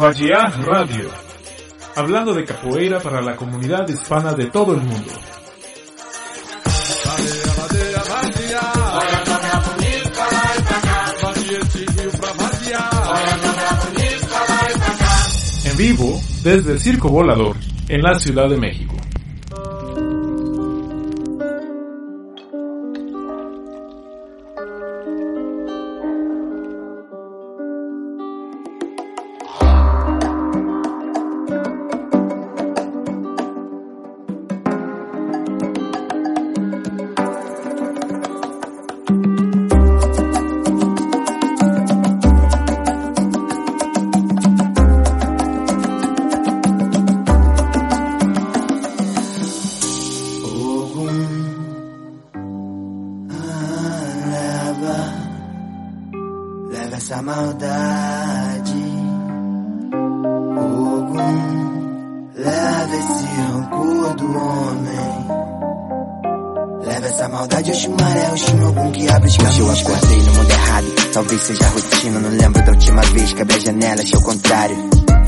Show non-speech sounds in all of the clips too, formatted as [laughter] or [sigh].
cá. Vadear Radio. Hablando de capoeira para la comunidad hispana de todo el mundo. Vadeia, vadeia, vadeia. Olha a minha bonita lá e pra cá. Vadeia esse rio pra vadear. Olha a minha bonita lá e pra cá. En vivo desde el Circo Volador, en la Ciudad de México.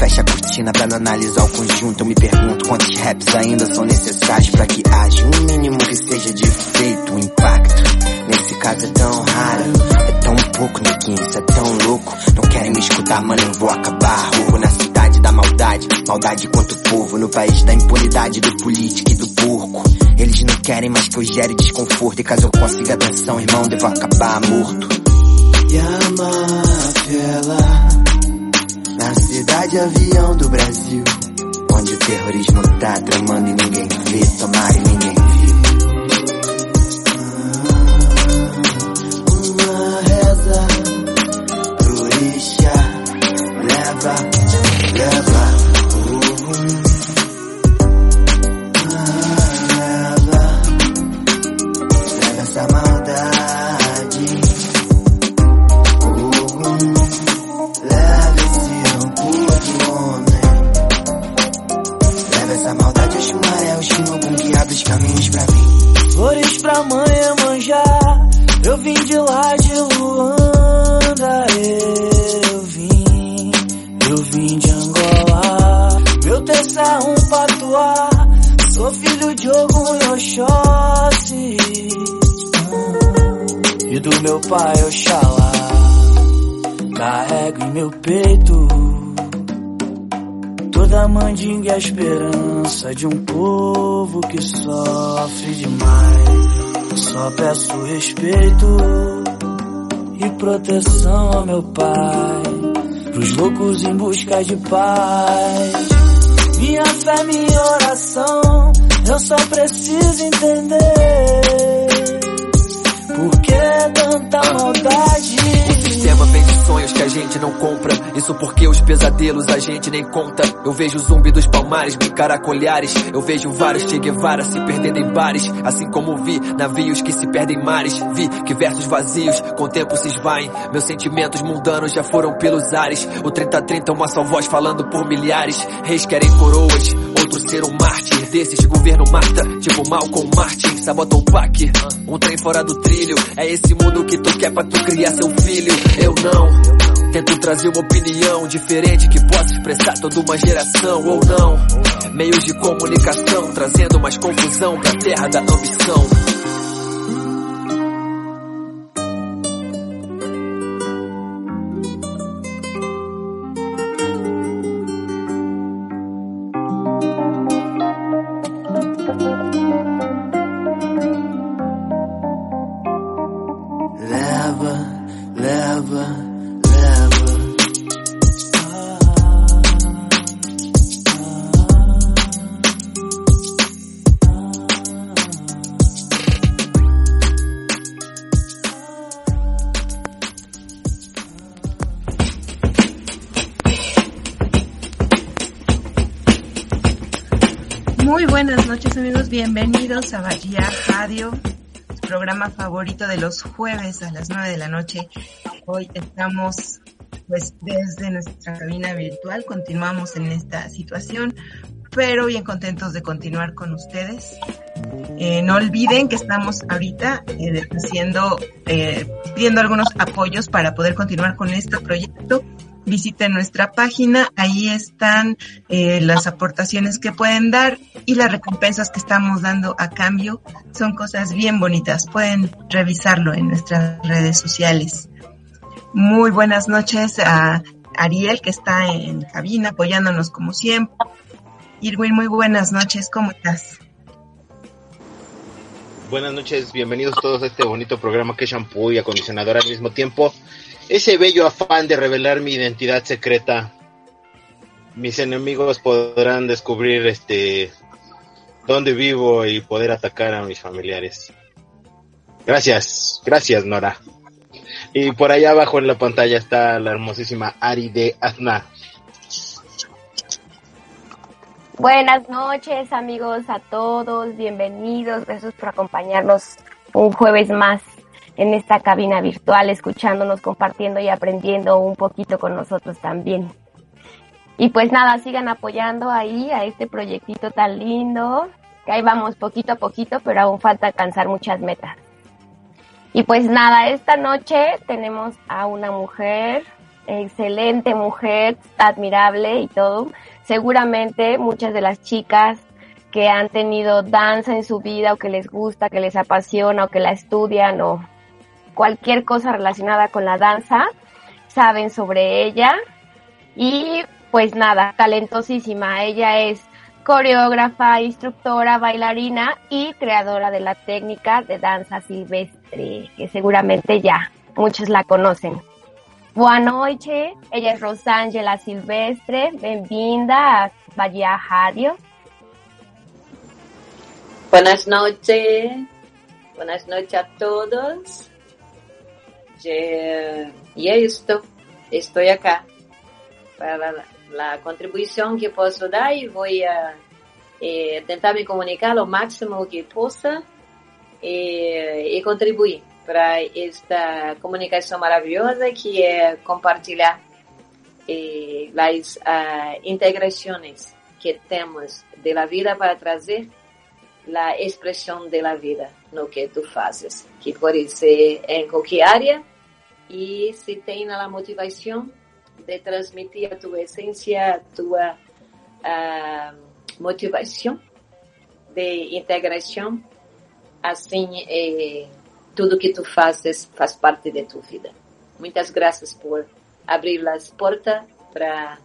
Fecha a cortina pra não analisar o conjunto. Eu me pergunto quantos raps ainda são necessários pra que haja um mínimo que seja de feito, um impacto. Nesse caso é tão raro, é tão pouco, neguinho, isso é tão louco. Não querem me escutar, mano, eu vou acabar. Roubo na cidade da maldade, maldade quanto povo. No país da impunidade, do político e do porco. Eles não querem mais que eu gere desconforto. E caso eu consiga atenção, irmão, devo acabar morto. E a máfia lá na cidade avião do Brasil, onde o terrorismo tá tramando e ninguém vê, tomara e ninguém viu. Uma reza pro leva, leva de lá de Luanda Eu vim, eu vim de Angola Meu terço é um patuá Sou filho de Ogum e Oxóssi E do meu pai Oxalá Carrego em meu peito toda a mandinga e a esperança de um povo que sofre demais. Só peço respeito e proteção ao meu pai, pros loucos em busca de paz. Minha fé, minha oração, eu só preciso entender por que tanta maldade. Sistema vende sonhos que a gente não compra. Isso porque os pesadelos a gente nem conta. Eu vejo zumbi dos palmares me caracolhares. Eu vejo vários Che Guevara se perdendo em bares. Assim como vi navios que se perdem em mares. Vi que versos vazios com o tempo se esvaem. Meus sentimentos mundanos já foram pelos ares. O 30-30 é uma só voz falando por milhares. Reis querem coroas, outros ser um mártir. Desses governo mata, tipo Malcolm Martin. Sabotam o PAC, um trem fora do trilho. É esse mundo que tu quer pra tu criar seu filho. Eu não. Tento trazer uma opinião diferente que possa expressar toda uma geração ou não. Meios de comunicação trazendo mais confusão pra terra da ambição. Bienvenidos a Bahía Radio, programa favorito de los jueves a las 9 de la noche. Hoy estamos pues desde nuestra cabina virtual, continuamos en esta situación, pero bien contentos de continuar con ustedes. Eh, no olviden que estamos ahorita eh, haciendo, eh, pidiendo algunos apoyos para poder continuar con este proyecto visiten nuestra página, ahí están eh, las aportaciones que pueden dar y las recompensas que estamos dando a cambio. Son cosas bien bonitas, pueden revisarlo en nuestras redes sociales. Muy buenas noches a Ariel que está en cabina apoyándonos como siempre. Irwin, muy buenas noches, ¿cómo estás? Buenas noches, bienvenidos todos a este bonito programa que es shampoo y acondicionador al mismo tiempo ese bello afán de revelar mi identidad secreta, mis enemigos podrán descubrir este dónde vivo y poder atacar a mis familiares. Gracias, gracias Nora. Y por allá abajo en la pantalla está la hermosísima Ari de Azna. Buenas noches amigos a todos, bienvenidos, gracias por acompañarnos un jueves más en esta cabina virtual, escuchándonos, compartiendo y aprendiendo un poquito con nosotros también. Y pues nada, sigan apoyando ahí a este proyectito tan lindo, que ahí vamos poquito a poquito, pero aún falta alcanzar muchas metas. Y pues nada, esta noche tenemos a una mujer, excelente mujer, admirable y todo. Seguramente muchas de las chicas que han tenido danza en su vida o que les gusta, que les apasiona o que la estudian o cualquier cosa relacionada con la danza, saben sobre ella y pues nada, talentosísima. Ella es coreógrafa, instructora, bailarina y creadora de la técnica de danza silvestre, que seguramente ya muchos la conocen. Buenas noches, ella es Rosângela Silvestre, bem-vinda a Bahía Radio. Buenas noches, buenas noches a todos. y esto, estoy acá para la, contribución que puedo dar y voy a eh, me comunicar lo máximo que pueda eh, y contribuir para esta comunicación maravillosa que es compartilhar eh, las uh, integraciones que tenemos de la vida para trazer la expresión de la vida no que tú haces, que pode ser en cualquier área e se tem a motivação de transmitir a tua essência, a tua uh, motivação de integração, assim eh, tudo que tu fazes faz parte de tua vida. Muitas graças por abrir as portas para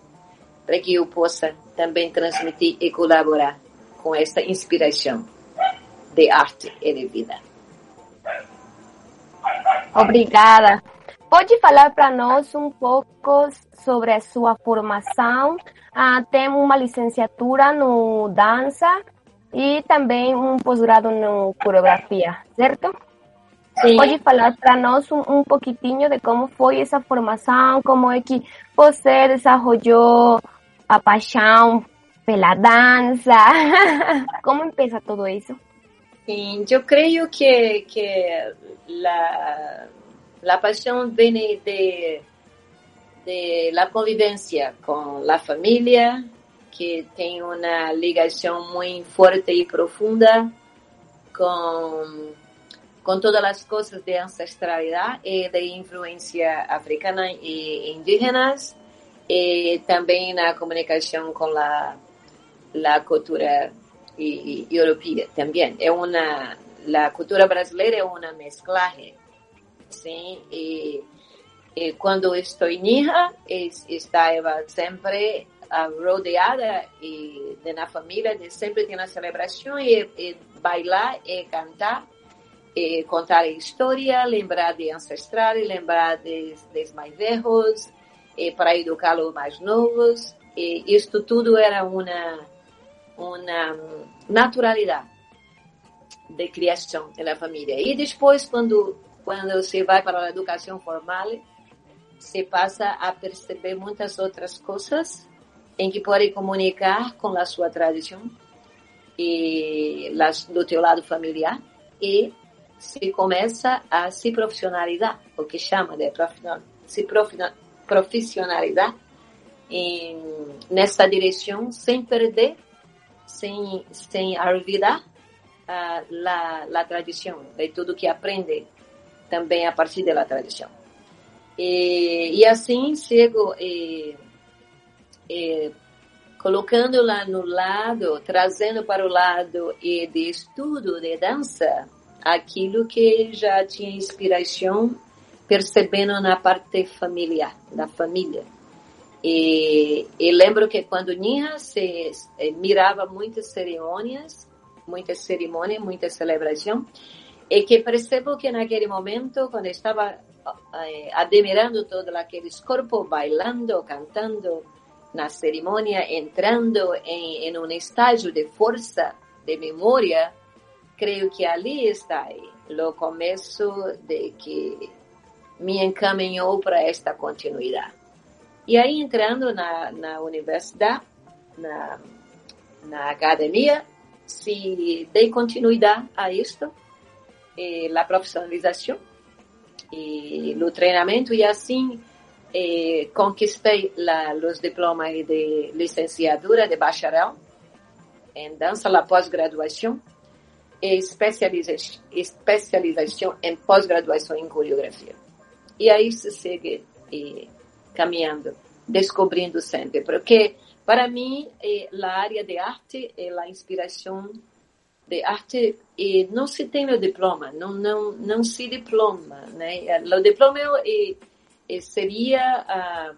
para que eu possa também transmitir e colaborar com esta inspiração de arte e de vida. Obrigada. Pode falar para nós um pouco sobre a sua formação? Ah, tem uma licenciatura no dança e também um pós-grado no coreografia, certo? Sim. Pode falar para nós um, um pouquinho de como foi essa formação, como é que você desenvolveu a paixão pela dança, [laughs] como começa tudo isso? Sim, eu creio que que la la pasión viene de, de la convivencia con la familia, que tiene una ligación muy fuerte y profunda con, con todas las cosas de ancestralidad y de influencia africana e indígenas, y también la comunicación con la, la cultura y, y europea también. Es una, la cultura brasileira es una mezclaje sim e, e quando estou niha estava sempre rodeada e de na família de sempre ter uma celebração e, e bailar e cantar eh, contar a história, lembrar de ancestrais, lembrar dos, dos mais velhos, eh, para educar os mais novos. E isto tudo era uma, uma naturalidade de criação da família. E depois, quando, quando se vai para a educação formal, se passa a perceber muitas outras coisas em que pode comunicar com a sua tradição e do teu lado familiar e se começa a se profissionalizar, o que chama de se profissionalizar em, nessa direção sem perder, sem, sem olvidar a, a tradição, de tudo que aprende também a partir da tradição. E, e assim chego e, e, colocando lá no lado, trazendo para o lado e de estudo de dança, aquilo que já tinha inspiração percebendo na parte familiar, da família. E, e lembro que quando Ninha se eh, mirava muitas cerimônias, muitas cerimônias, muita celebração, e que percebo que naquele momento, quando estava eh, admirando todos aqueles corpos bailando, cantando na cerimônia, entrando em, em um estágio de força, de memória, creio que ali está o começo de que me encaminhou para esta continuidade. E aí, entrando na, na universidade, na, na academia, se dei continuidade a isto, eh, a profissionalização e no treinamento, e assim eh, conquistei la, os diplomas de licenciatura de bacharel em dança, a pós-graduação, especialização, especialização em pós-graduação em coreografia. E aí se segue caminhando, descobrindo sempre, porque para mim eh, a área de arte é a inspiração de arte e não se tem o diploma, não não não se diploma, né? O diploma é, é, seria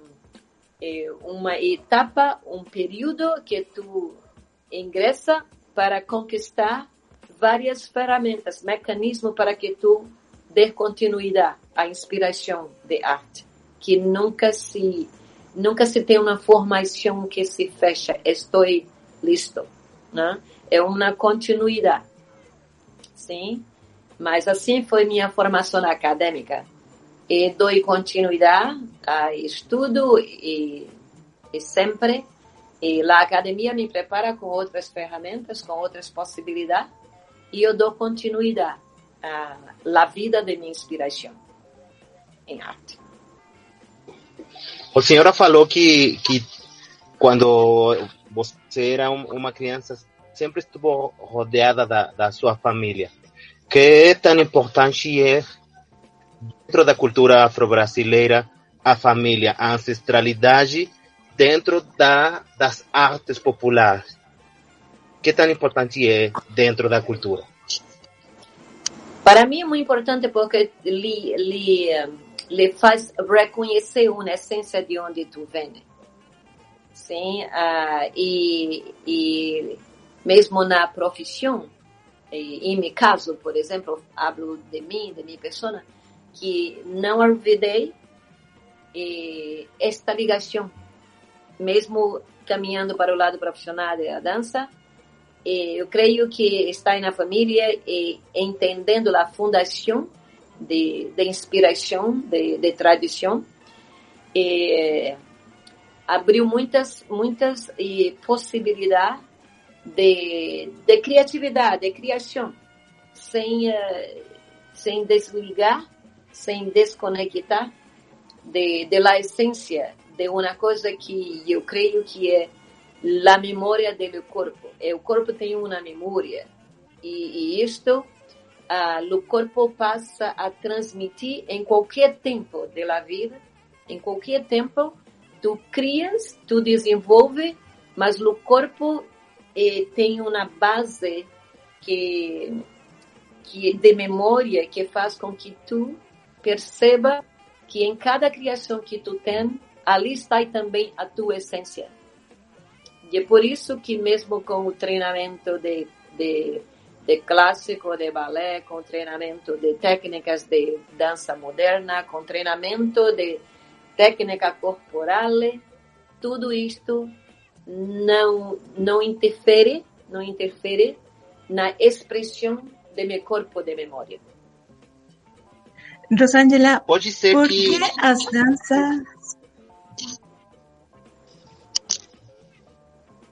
é uma etapa, um período que tu ingressa para conquistar várias ferramentas, mecanismos para que tu dê continuidade à inspiração de arte, que nunca se nunca se tem uma formação que se fecha, estou listo, né? É uma continuidade, sim? Mas assim foi minha formação acadêmica. E dou continuidade a estudo e, e sempre e a academia me prepara com outras ferramentas, com outras possibilidades e eu dou continuidade à, vida de minha inspiração em arte. A senhora falou que, que quando você era uma criança sempre estuvo rodeada da, da sua família. Que é tão importante é dentro da cultura afro-brasileira a família, a ancestralidade dentro da, das artes populares que tão importante é dentro da cultura? Para mim é muito importante porque lhe, lhe, lhe faz reconhecer uma essência de onde tu vem. Sim, uh, e, e mesmo na profissão, em meu caso, por exemplo, hablo de mim, de minha pessoa, que não olvidei esta ligação, mesmo caminhando para o lado profissional da dança, eu creio que está na família e entendendo a fundação de, de inspiração, de, de tradição, abriu muitas, muitas possibilidades de, de criatividade, de criação, sem, uh, sem desligar, sem desconectar de, de la essência de uma coisa que eu creio que é a memória do corpo. O corpo tem uma memória e, e isto uh, o corpo passa a transmitir em qualquer tempo da vida, em qualquer tempo, tu crias, tu desenvolve, mas o corpo eh, tem uma base que, que de memória que faz com que tu perceba que em cada criação que tu tem, ali está também a tua essência. E é por isso que mesmo com o treinamento de, de de clássico, de balé, com treinamento de técnicas de dança moderna, com treinamento de técnica corporal, tudo isto não não interfere, não interfere na expressão de meu corpo de memória. Rosângela, Pode ser por que que as danças...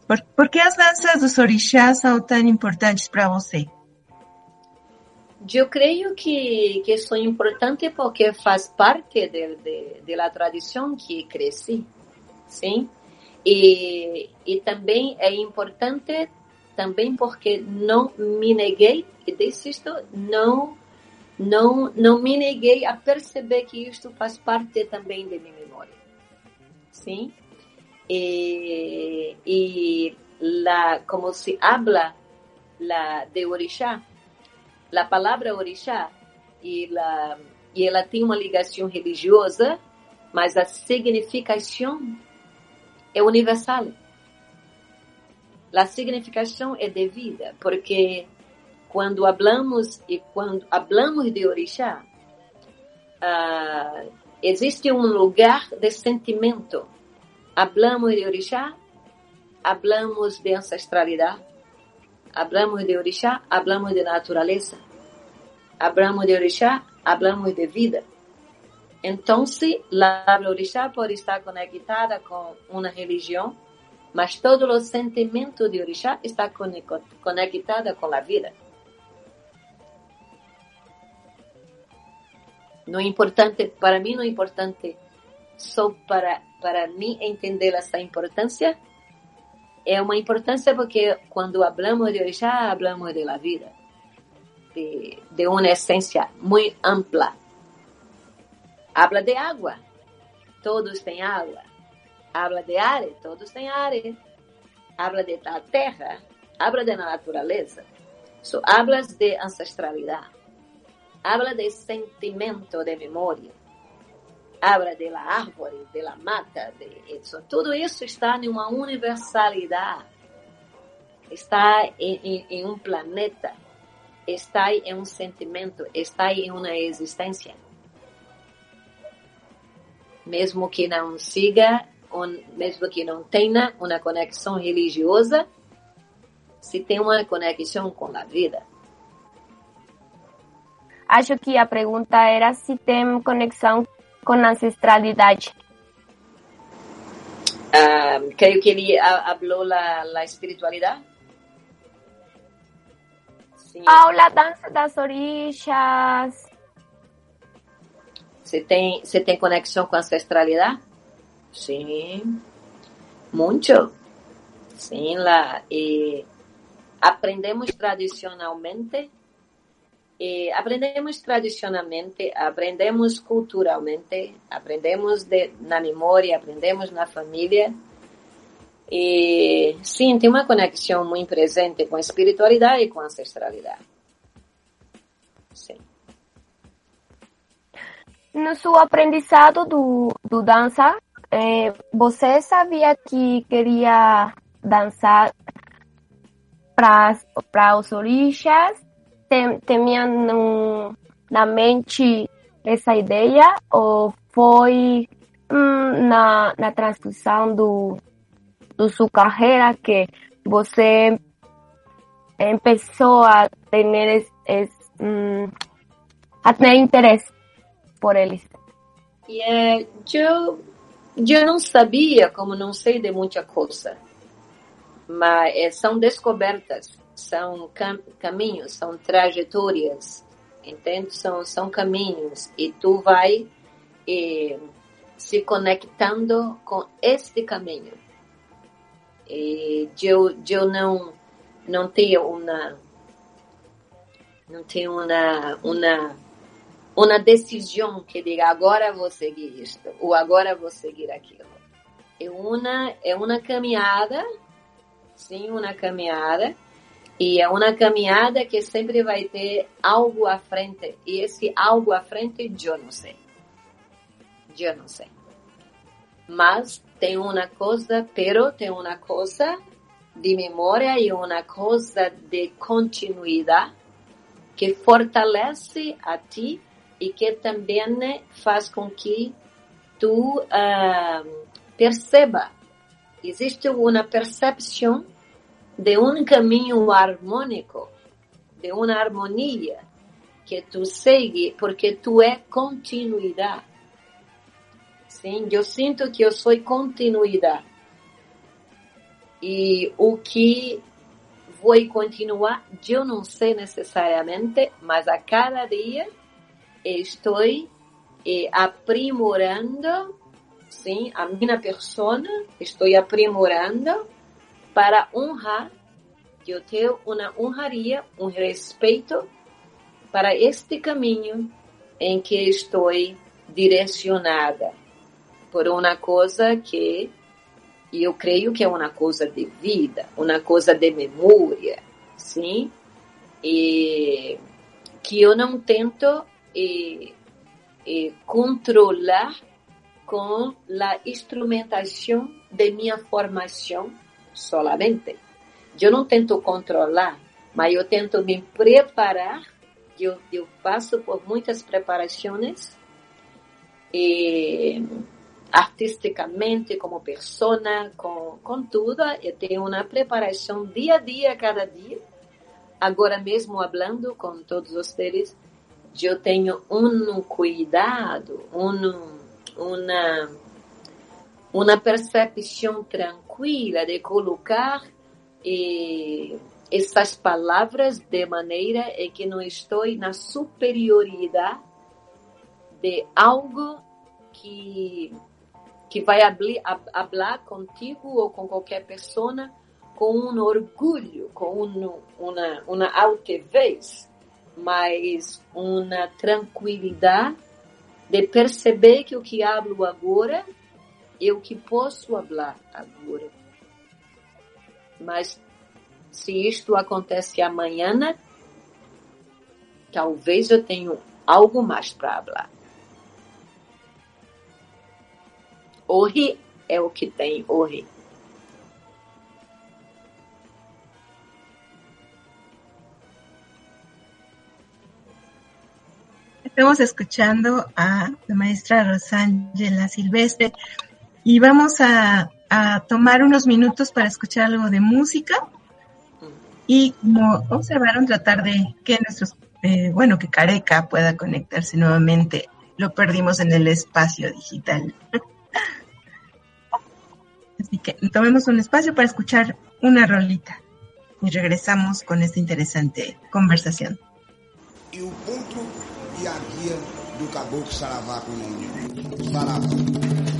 Por, por que as danças dos orixás são tão importantes para você? Eu creio que, que são importantes porque faz parte de, de, de la tradição que cresci, sim? E, e também é importante também porque não me neguei, e desisto, não, não, não me neguei a perceber que isto faz parte também de minha memória, sim? E, e la, como se habla la, de orixá, a palavra orixá la, e ela tem uma ligação religiosa, mas a significação é universal. A significação é de vida, porque quando hablamos e quando hablamos de orixá, uh, existe um lugar de sentimento. Hablamos de orixá, hablamos de ancestralidade, hablamos de orixá, hablamos de natureza. Hablamos de orixá, hablamos de vida. Então, a orixá pode estar conectada com uma religião, mas todo o sentimento de orixá está conectado com a vida. Não é importante, para mim não é importante só para, para mim entender essa importância, é uma importância porque quando hablamos de orixá, hablamos de la vida, de, de uma essência muito ampla. Habla de água, todos têm água. Habla de ar, todos têm ar. Habla de la terra, habla de natureza. So, hablas de ancestralidade. Habla de sentimento de memória habla de la árvore, de la mata, de isso. Tudo isso está em uma universalidade. Está em, em, um planeta, está em um sentimento, está em uma existência. Mesmo que não siga, mesmo que não tenha uma conexão religiosa, se tem uma conexão com a vida. Acho que a pergunta era se tem conexão com ancestralidade. Uh, creio que ele falou la, la espiritualidade. Sim. Aula dança das orixás. Você tem, você tem conexão com a ancestralidade? Sim, muito. Sim, lá. E aprendemos tradicionalmente eh, aprendemos tradicionalmente, aprendemos culturalmente, aprendemos de, na memória, aprendemos na família. E sim, tem uma conexão muito presente com a espiritualidade e com a ancestralidade. Sim. No seu aprendizado do, do dança, eh, você sabia que queria dançar para os orixás tinha no, na mente essa ideia ou foi hum, na, na transcrição do, do sua carreira que você começou a ter esse, hum, a ter interesse por eles? Yeah, eu, eu não sabia, como não sei de muita coisa, mas é, são descobertas são cam caminhos, são trajetórias, entende? São, são caminhos e tu vai eh, se conectando com este caminho. E eu, eu não, não tenho uma não tenho uma, uma, uma decisão que diga agora vou seguir isto ou agora vou seguir aquilo. É uma, é uma caminhada, sim, uma caminhada e é uma caminhada que sempre vai ter algo à frente. E esse algo à frente, eu não sei. Eu não sei. Mas tem uma coisa, pero tem uma coisa de memória e uma coisa de continuidade que fortalece a ti e que também faz com que tu uh, perceba. Existe uma percepção de um caminho harmônico, de uma harmonia que tu segue porque tu é continuidade. Sim, eu sinto que eu sou continuidade. E o que vou continuar, eu não sei necessariamente, mas a cada dia estou eh, aprimorando, sim, a minha persona, estou aprimorando para honrar, eu tenho uma honraria, um respeito para este caminho em que estou direcionada por uma coisa que eu creio que é uma coisa de vida, uma coisa de memória, sim? E que eu não tento e, e controlar com a instrumentação de minha formação solamente. Eu não tento controlar, mas eu tento me preparar. Eu, eu passo por muitas preparações e artisticamente, como persona, com, com tudo. Eu tenho uma preparação dia a dia, cada dia. Agora mesmo, falando com todos vocês, eu tenho um cuidado, um, uma, uma percepção tranquila de colocar eh, essas palavras de maneira que não estou na superioridade de algo que que vai falar contigo ou com qualquer pessoa com um orgulho, com um, uma, uma altivez, mas uma tranquilidade de perceber que o que hablo agora o que posso falar agora. Mas se isto acontece amanhã, talvez eu tenha algo mais para falar. Hoje é o que tem hoje. Estamos escuchando a la maestra Rosángela Silvestre y vamos a, tomar unos minutos para escuchar algo de música y como observaron tratar de que nuestros, eh, bueno, que Careca pueda conectarse nuevamente. Lo perdimos en el espacio digital. [laughs] Así que tomemos un espacio para escuchar una rolita y regresamos con esta interesante conversación. E o ponto e a do caboclo Saravá com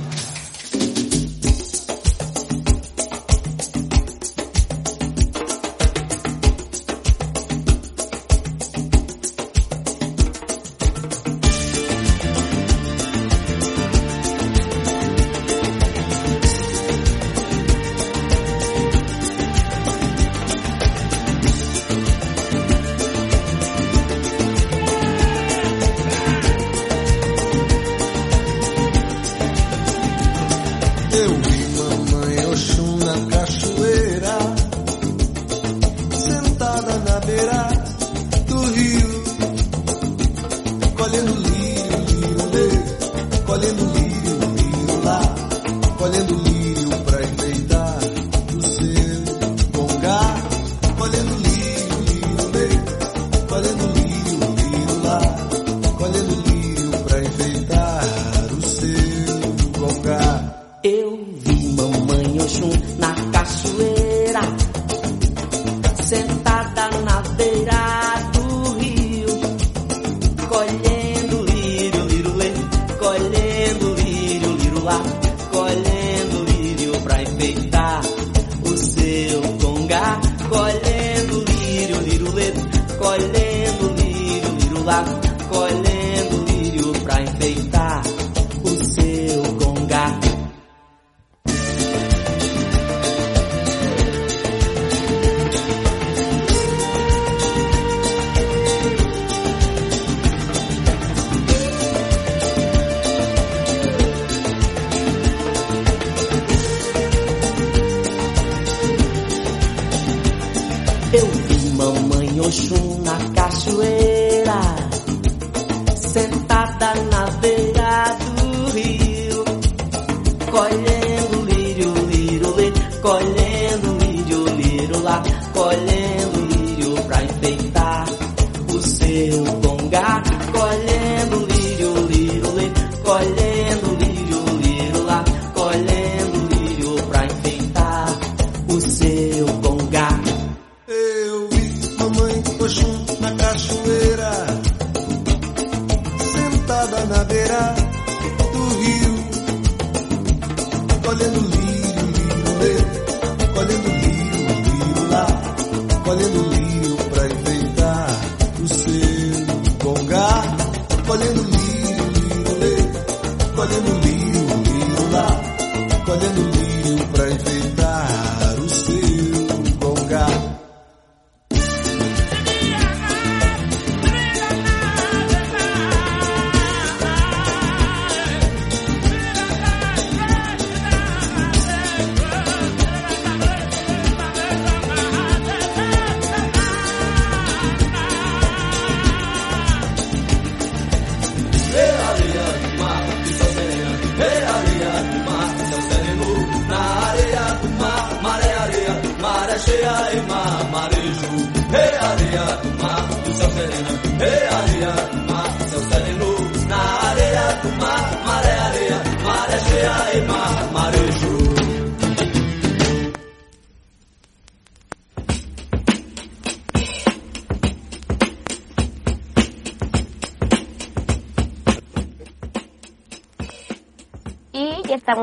colhendo lírio, lírio, lê, colhendo lírio, lírio lá, colhendo lírio pra enfeitar o seu congá,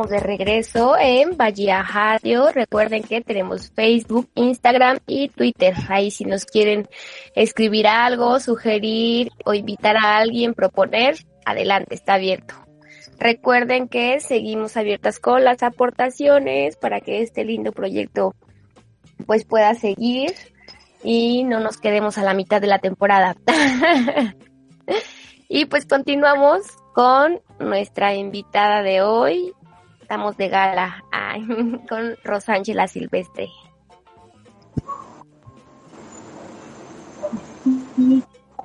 de regreso en Bahía Radio. Recuerden que tenemos Facebook, Instagram y Twitter. Ahí si nos quieren escribir algo, sugerir o invitar a alguien, proponer, adelante, está abierto. Recuerden que seguimos abiertas con las aportaciones para que este lindo proyecto pues pueda seguir y no nos quedemos a la mitad de la temporada. [laughs] y pues continuamos con nuestra invitada de hoy. Estamos de gala ay, [laughs] con Rosángela Silvestre.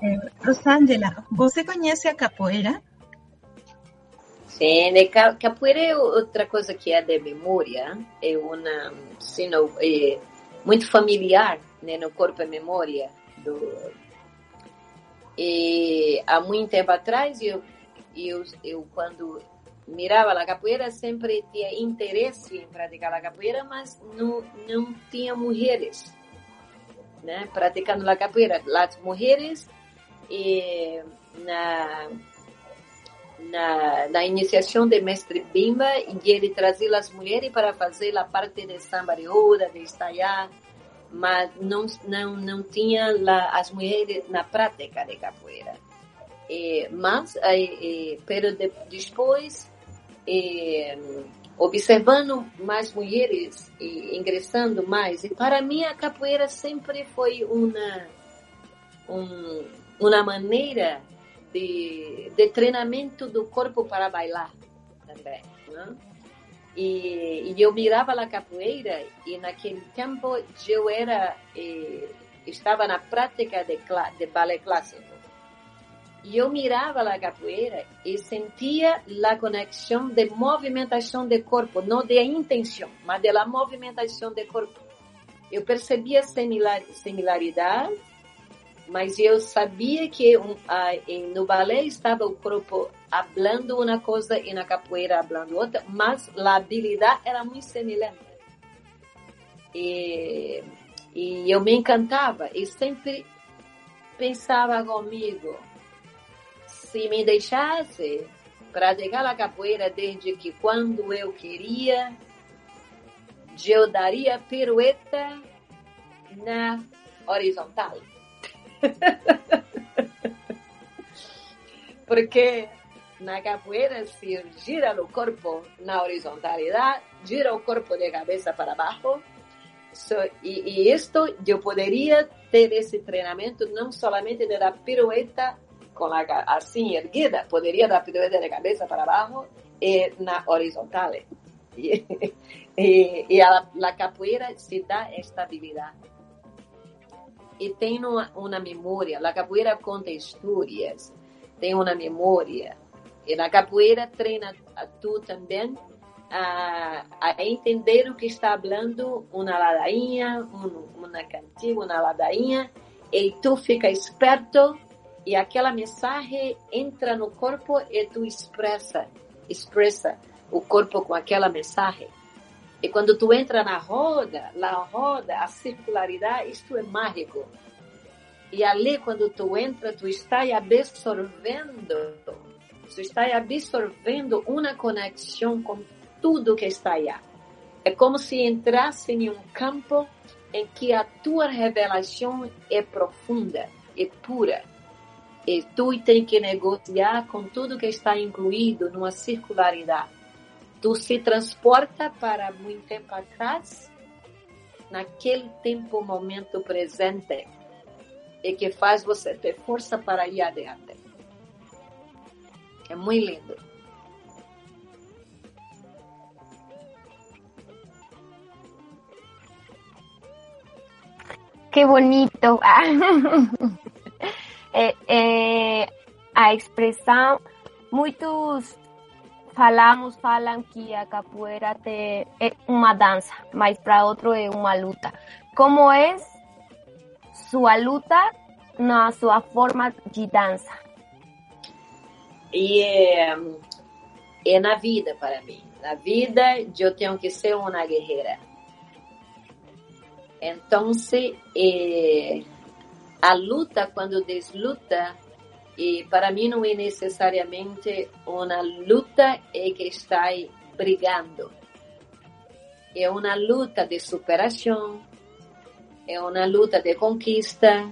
Eh, Rosângela, você conhece a capoeira? Sim, capoeira é outra coisa que é de memória, é uma, sim, não, é muito familiar né, no corpo e memória. Do, e há muito tempo atrás, eu, eu, eu quando mirava a capoeira, sempre tinha interesse em praticar a capoeira, mas não, não tinha mulheres né, praticando a capoeira. As mulheres eh, na na, na iniciação de Mestre Bimba e ele trazia as mulheres para fazer a parte de samba de roda, de estaiar, mas não, não, não tinha lá as mulheres na prática de capoeira. Mas, eh, pero de, depois, eh, observando mais mulheres e ingressando mais, e para mim a capoeira sempre foi uma, um, uma maneira de, de treinamento do corpo para bailar também. Né? E, e eu mirava a capoeira e naquele tempo eu era eh, estava na prática de, de balé clássico. E eu mirava a capoeira e sentia a conexão de movimentação de corpo, não de intenção, mas de la movimentação de corpo. Eu percebia similar, similaridade mas eu sabia que um, ah, no balé estava o corpo falando uma coisa e na capoeira falando outra, mas a habilidade era muito semelhante. E, e eu me encantava e sempre pensava comigo, se me deixasse praticar a capoeira desde que quando eu queria, eu daria pirueta na horizontal. [laughs] Porque na capoeira se gira o corpo na horizontalidade, gira o corpo de cabeça para baixo. So, e, e isto eu poderia ter esse treinamento não somente dar pirueta com [laughs] a ca- assim erguida, poderia dar de cabeça para baixo e na horizontal. E, a, a capoeira se dá estabilidade e tem uma, uma memória. A capoeira conta histórias, tem uma memória. E na capoeira treina a tu também a, a entender o que está falando uma ladainha, um, uma cantiga, uma ladainha, e tu fica esperto e aquela mensagem entra no corpo e tu expressa, expressa o corpo com aquela mensagem. E quando tu entra na roda, na roda, a circularidade, isto é mágico. E ali, quando tu entra, tu está absorvendo, tu está absorvendo uma conexão com tudo que está aí. É como se entrasse em um campo em que a tua revelação é profunda, é pura. E tu tem que negociar com tudo que está incluído numa circularidade. Tu se transporta para muito tempo atrás, naquele tempo, momento presente, e que faz você ter força para ir adiante. É muito lindo. Qué bonito. [laughs] é, é, a expressão, muitos falamos, falam que a capoeira te, é uma dança, mas para outro é uma luta. Como é sua luta na sua forma de dança? E é, é na vida para mim. Na vida, eu tenho que ser uma guerreira. Então, eh, a luta, quando desluta, e para mim não é necessariamente uma luta é que está brigando. É uma luta de superação, é uma luta de conquista,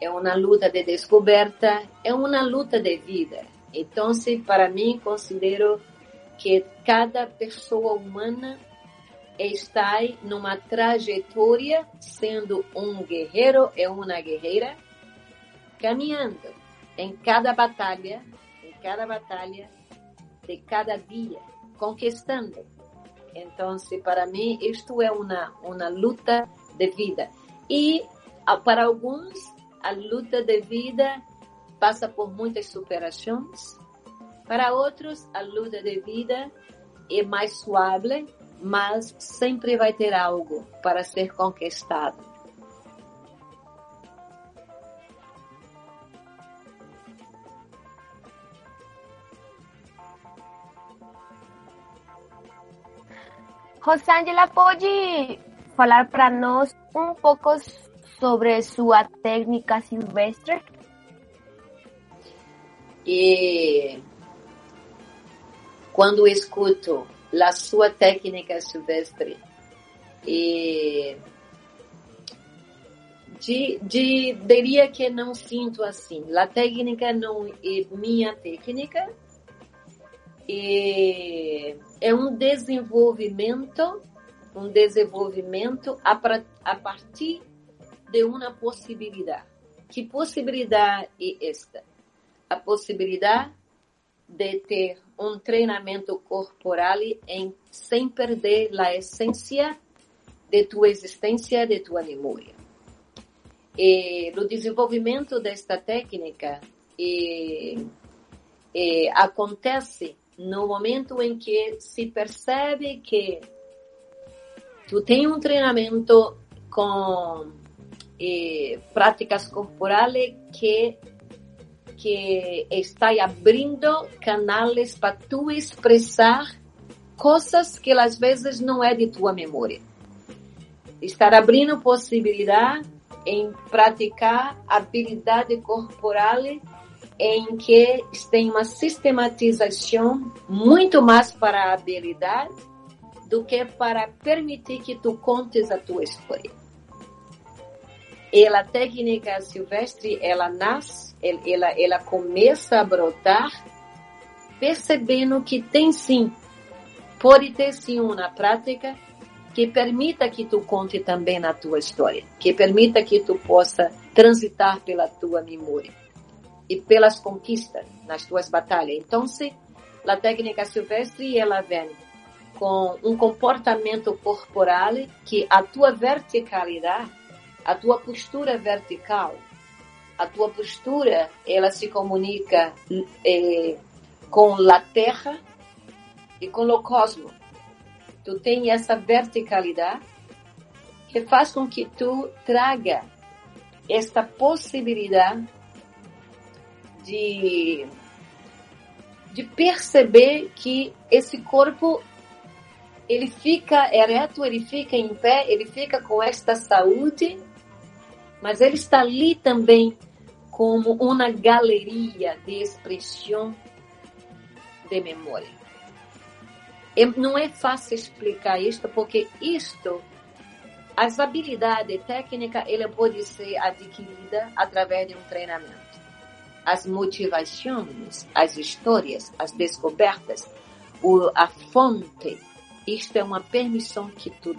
é uma luta de descoberta, é uma luta de vida. Então, para mim, considero que cada pessoa humana está numa trajetória sendo um guerreiro e uma guerreira, caminhando em cada batalha, em cada batalha de cada dia, conquistando. Então, para mim, isto é uma, uma luta de vida. E para alguns, a luta de vida passa por muitas superações. Para outros, a luta de vida é mais suave, mas sempre vai ter algo para ser conquistado. Rosângela, pode falar para nós um pouco sobre sua técnica silvestre? E quando escuto a sua técnica silvestre e de, de, diria que não sinto assim. A técnica não é minha técnica, e é um desenvolvimento, um desenvolvimento a, a partir de uma possibilidade. Que possibilidade é esta? A possibilidade de ter um treinamento corporal em, sem perder a essência de tua existência, de tua memória. E no desenvolvimento desta técnica e, e acontece no momento em que se percebe que tu tem um treinamento com práticas corporais que que está abrindo canais para tu expressar coisas que às vezes não é de tua memória. Estar abrindo possibilidade em praticar habilidade corporal em que tem uma sistematização muito mais para a habilidade do que para permitir que tu contes a tua história. E a técnica silvestre, ela nasce, ela, ela começa a brotar, percebendo que tem sim, pode ter sim uma prática que permita que tu conte também a tua história, que permita que tu possa transitar pela tua memória e pelas conquistas nas tuas batalhas. Então, se a técnica silvestre ela vem com um comportamento corporal que a tua verticalidade a tua postura vertical, a tua postura, ela se comunica eh, com a terra e com o cosmos. Tu tem essa verticalidade que faz com que tu traga esta possibilidade de, de perceber que esse corpo ele fica ereto, ele fica em pé, ele fica com esta saúde, mas ele está ali também como uma galeria de expressão de memória. E não é fácil explicar isto, porque isto, as habilidades técnicas, ela pode ser adquirida através de um treinamento. As motivações, as histórias, as descobertas, a fonte, isto é uma permissão que tu,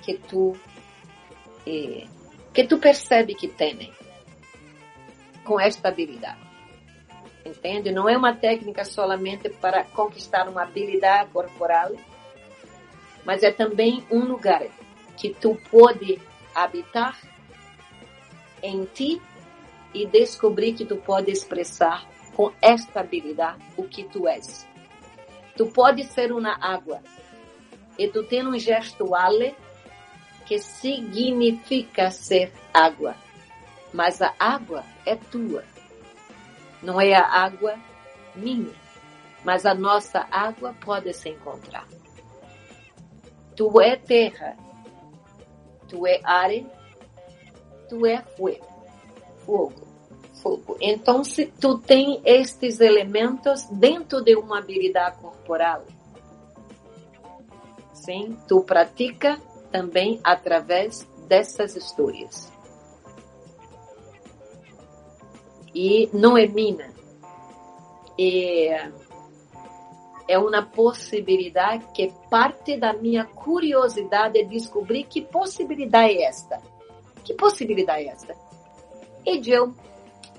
que tu, eh, que tu percebe que tem com esta habilidade. Entende? Não é uma técnica solamente para conquistar uma habilidade corporal, mas é também um lugar que tu pode habitar em ti e descobrir que tu pode expressar com esta habilidade o que tu és. Tu pode ser uma água e tu tem um gestuale que significa ser água, mas a água é tua não é a água minha, mas a nossa água pode se encontrar. Tu é terra, tu é ar, tu é fogo, fogo, fogo. Então, se tu tem estes elementos dentro de uma habilidade corporal, sim, tu pratica também através dessas histórias. E não é mina. É, é uma possibilidade que parte da minha curiosidade de descobrir que possibilidade é esta. Que possibilidade é esta? E eu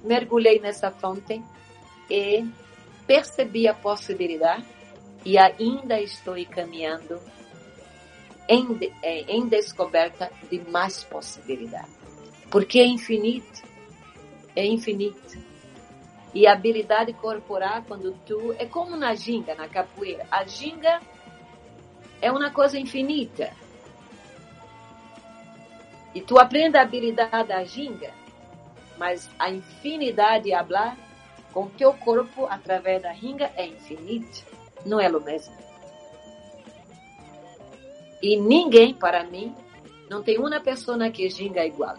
mergulhei nessa fonte e percebi a possibilidade e ainda estou caminhando em, é, em descoberta de mais possibilidades. Porque é infinito é infinito. E a habilidade corporal, quando tu. É como na ginga, na capoeira. A ginga é uma coisa infinita. E tu aprende a habilidade da ginga, mas a infinidade de hablar com teu corpo através da ginga é infinito. Não é o mesmo. E ninguém, para mim, não tem uma pessoa que ginga igual.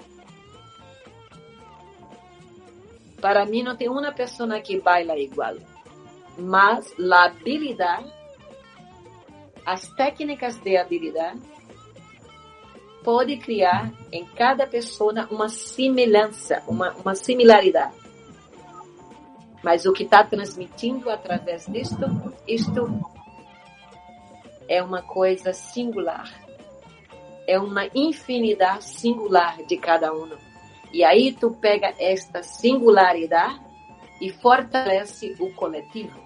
Para mim, não tem uma pessoa que baila igual. Mas a habilidade, as técnicas de habilidade, pode criar em cada pessoa uma semelhança, uma, uma similaridade. Mas o que está transmitindo através disto, isto é uma coisa singular. É uma infinidade singular de cada um. E aí tu pega esta singularidade e fortalece o coletivo.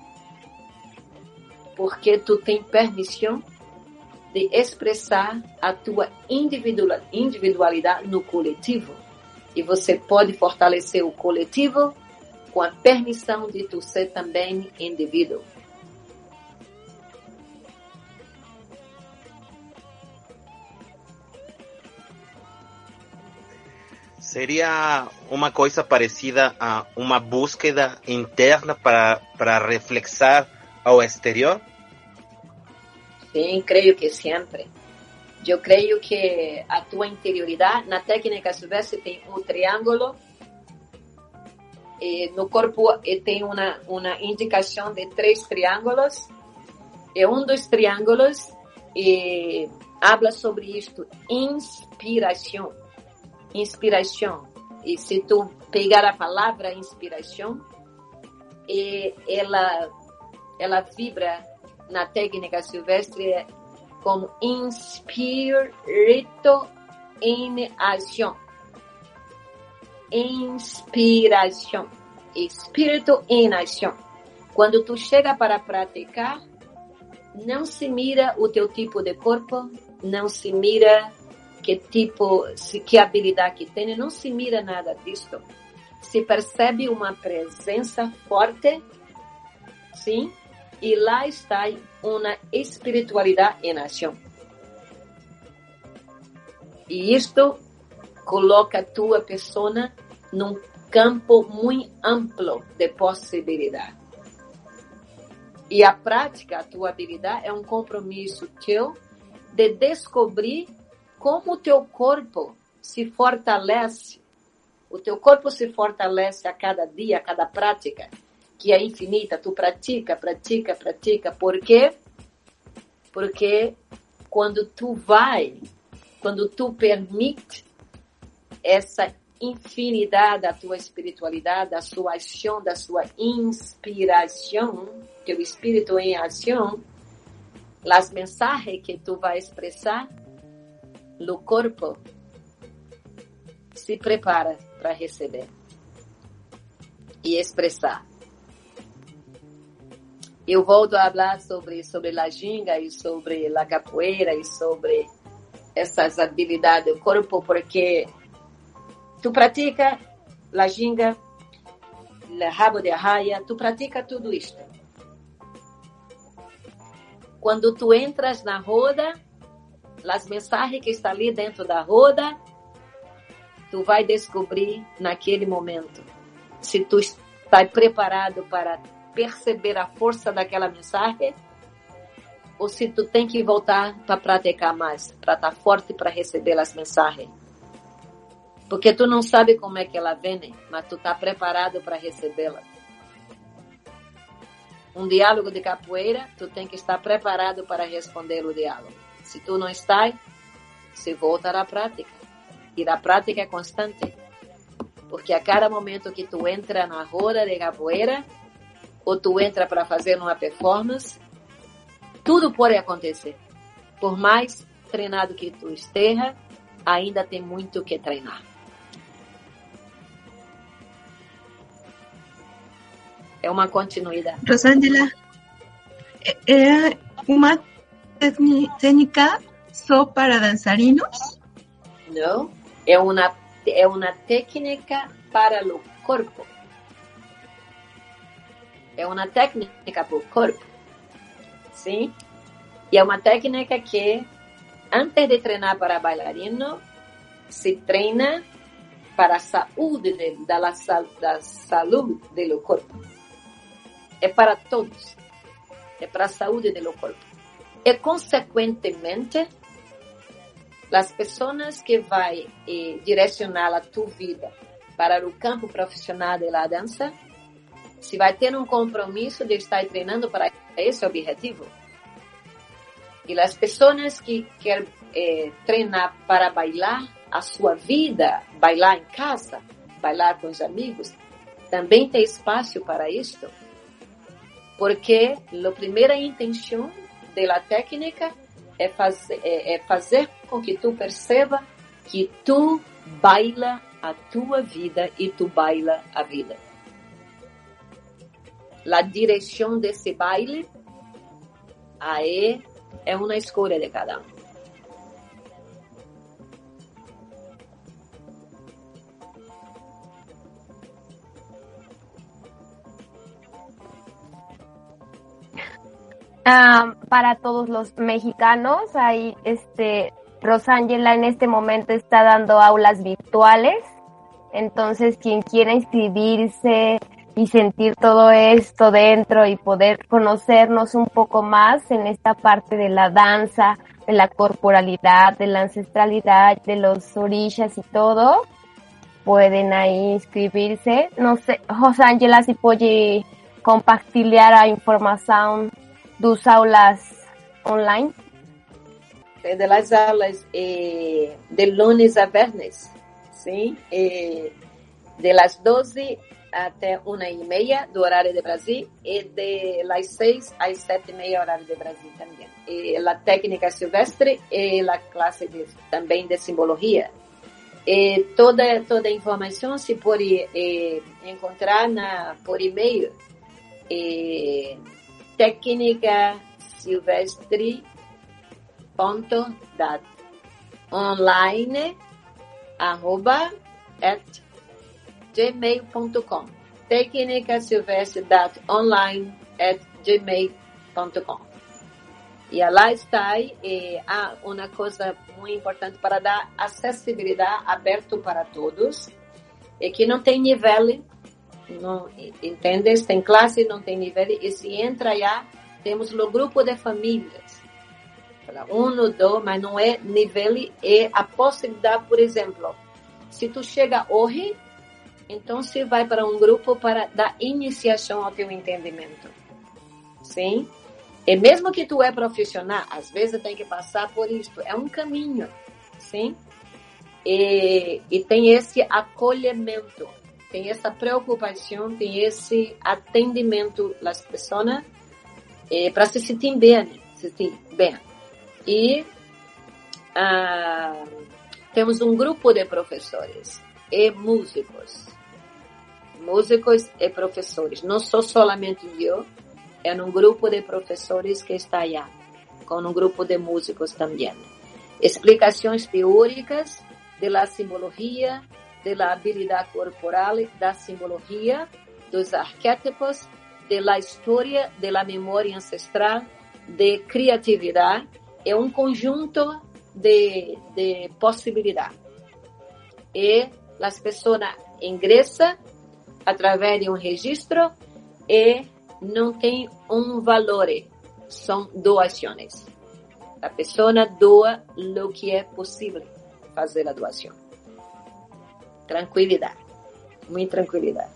Porque tu tem permissão de expressar a tua individualidade no coletivo. E você pode fortalecer o coletivo com a permissão de tu ser também indivíduo. Sería una cosa parecida a una búsqueda interna para, para reflexar ao exterior? Sim, creio que sempre. Eu creio que a tua interioridade, na técnica silvestre, tem um triângulo, e no corpo e tem uma, uma indicação de três triângulos, e um dos triângulos e, habla sobre isto, inspiração inspiração. E se tu pegar a palavra inspiração, ela ela vibra na técnica silvestre como inspirito em ação. Inspiração. Espírito em ação. Quando tu chega para praticar, não se mira o teu tipo de corpo, não se mira que tipo, se, que habilidade que tem, não se mira nada disso. Se percebe uma presença forte, sim, e lá está uma espiritualidade em ação. E isto coloca a tua persona num campo muito amplo de possibilidade. E a prática, a tua habilidade, é um compromisso teu de descobrir como o teu corpo se fortalece. O teu corpo se fortalece a cada dia, a cada prática, que é infinita. Tu pratica, pratica, pratica. Por quê? Porque quando tu vai, quando tu permite essa infinidade da tua espiritualidade, da sua ação, da sua inspiração, teu espírito em ação, as mensagens que tu vai expressar, o corpo se prepara para receber e expressar. Eu volto a falar sobre sobre a ginga e sobre a capoeira e sobre essas habilidades do corpo, porque tu pratica a ginga, o rabo de arraia, tu pratica tudo isto. Quando tu entras na roda, as mensagens que estão ali dentro da roda, tu vai descobrir naquele momento se tu está preparado para perceber a força daquela mensagem ou se tu tem que voltar para praticar mais, para estar forte para receber as mensagens. Porque tu não sabe como é que ela vem, mas tu está preparado para recebê-la. Um diálogo de capoeira, tu tem que estar preparado para responder o diálogo. Se tu não está, se volta à prática. E a prática é constante. Porque a cada momento que tu entra na roda de capoeira, ou tu entra para fazer uma performance, tudo pode acontecer. Por mais treinado que tu esteja, ainda tem muito que treinar. É uma continuidade. Rosângela, é uma técnica só para dançarinos? Não, é uma é uma técnica para o corpo. É uma técnica para o corpo. Sim? E é uma técnica que, antes de treinar para bailarino, se treina para a saúde de, da, da saúde do corpo. É para todos. É para a saúde do corpo. E, consequentemente, as pessoas que vai eh, direcionar a tua vida para o campo profissional da dança, se vai ter um compromisso de estar treinando para esse objetivo. E as pessoas que querem eh, treinar para bailar a sua vida, bailar em casa, bailar com os amigos, também tem espaço para isto. Porque a primeira intenção da técnica é fazer, é, é fazer com que tu perceba que tu baila a tua vida e tu baila a vida. A direção desse baile aí é uma escolha de cada um. Ah, para todos los mexicanos, hay este Rosángela en este momento está dando aulas virtuales. Entonces, quien quiera inscribirse y sentir todo esto dentro y poder conocernos un poco más en esta parte de la danza, de la corporalidad, de la ancestralidad, de los orillas y todo, pueden ahí inscribirse. No sé, Rosángela, si puede compartir a información dos aulas online? É das aulas eh, de lunes a viernes, sim? Eh, de las 12 até uma e meia do horário de Brasil e de las 6 às sete e meia horário de Brasil também. E a técnica silvestre e a classe de, também de simbologia. E toda toda a informação se pode eh, encontrar na por e-mail eh, técnica silvestre ponto dat online arroba at gmail.com técnica silvestre dat online at gmail www.echanpui.com. E lá está eh, há uma coisa muito importante para dar acessibilidade aberto para todos, é que não tem nível, não entendes? Tem classe, não tem nível, e se entra já, temos o grupo de famílias. Um, dois, mas não é nível, é a possibilidade, por exemplo, se tu chega hoje, então você vai para um grupo para dar iniciação ao teu entendimento. Sim? E mesmo que tu é profissional, às vezes tem que passar por isso. É um caminho, sim? E, e tem esse acolhimento, tem essa preocupação, tem esse atendimento das pessoas para se sentir bem, se sentir bem. E ah, temos um grupo de professores e músicos, músicos e professores. Não sou somente eu, é um grupo de professores que está aí, com um grupo de músicos também. Explicações teóricas da simbologia, da habilidade corporal, da simbologia, dos arquétipos, da história, da memória ancestral, de criatividade. É um conjunto de, de possibilidades. E as pessoas ingressam através de um registro e não tem um valor, são doações. A pessoa doa o que é possível fazer a doação. Tranquilidade, muita tranquilidade.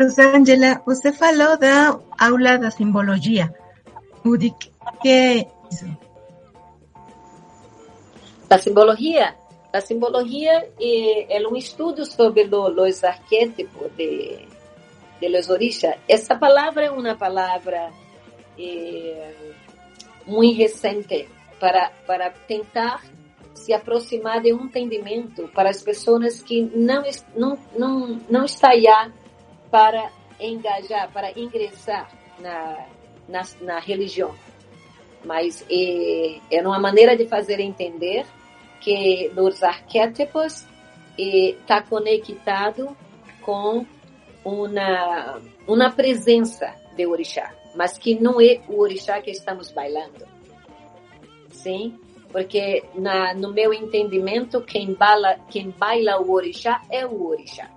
Rosângela, você falou da aula da simbologia. O de que é isso? Da simbologia? A simbologia é um estudo sobre os arquétipos de, de los. Essa palavra é uma palavra eh, muito recente para, para tentar se aproximar de um entendimento para as pessoas que não, não, não, não estão para engajar, para ingressar na, na, na religião. Mas é, é uma maneira de fazer entender que os arquétipos está conectado com uma, uma presença de orixá, mas que não é o orixá que estamos bailando. Sim? Porque na, no meu entendimento, quem baila, quem baila o orixá é o orixá.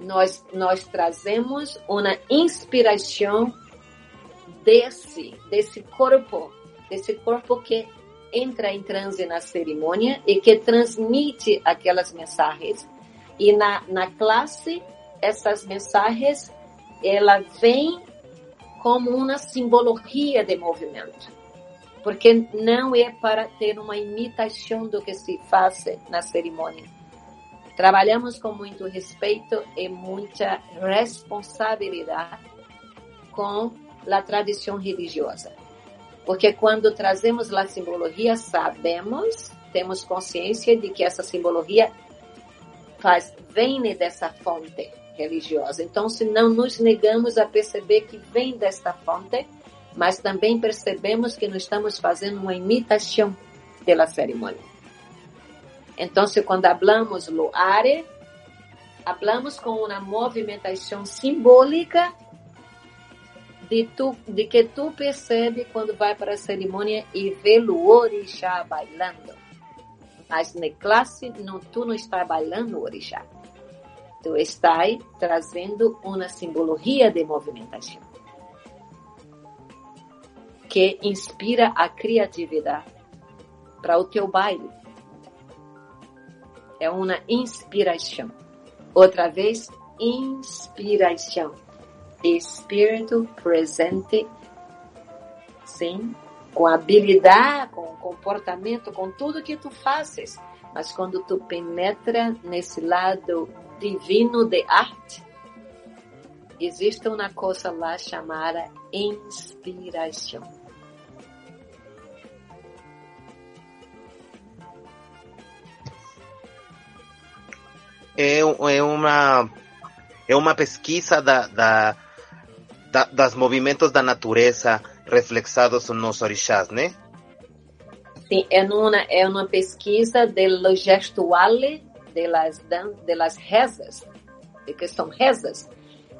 Nós, nós trazemos uma inspiração desse, desse corpo, desse corpo que entra em transe na cerimônia e que transmite aquelas mensagens. E na, na classe, essas mensagens, ela vem como uma simbologia de movimento. Porque não é para ter uma imitação do que se faz na cerimônia. Trabalhamos com muito respeito e muita responsabilidade com a tradição religiosa. Porque quando trazemos a simbologia, sabemos, temos consciência de que essa simbologia faz, vem dessa fonte religiosa. Então, se não nos negamos a perceber que vem desta fonte, mas também percebemos que não estamos fazendo uma imitação da cerimônia. Então, quando hablamos lo are, hablamos com uma movimentação simbólica de, tu, de que tu percebe quando vai para a cerimônia e vê o orixá bailando. Mas na classe, não, tu não está bailando o orixá. Tu está trazendo uma simbologia de movimentação que inspira a criatividade para o teu baile. É uma inspiração. Outra vez, inspiração espírito presente, sim, com habilidade, com comportamento, com tudo que tu fazes. Mas quando tu penetra nesse lado divino de arte, existe uma coisa lá chamada inspiração. É, é uma é uma pesquisa da, da da, das movimentos da natureza reflexados nos orixás, né? Sim, é uma, é uma pesquisa do gestual de las, de las rezas, que são rezas,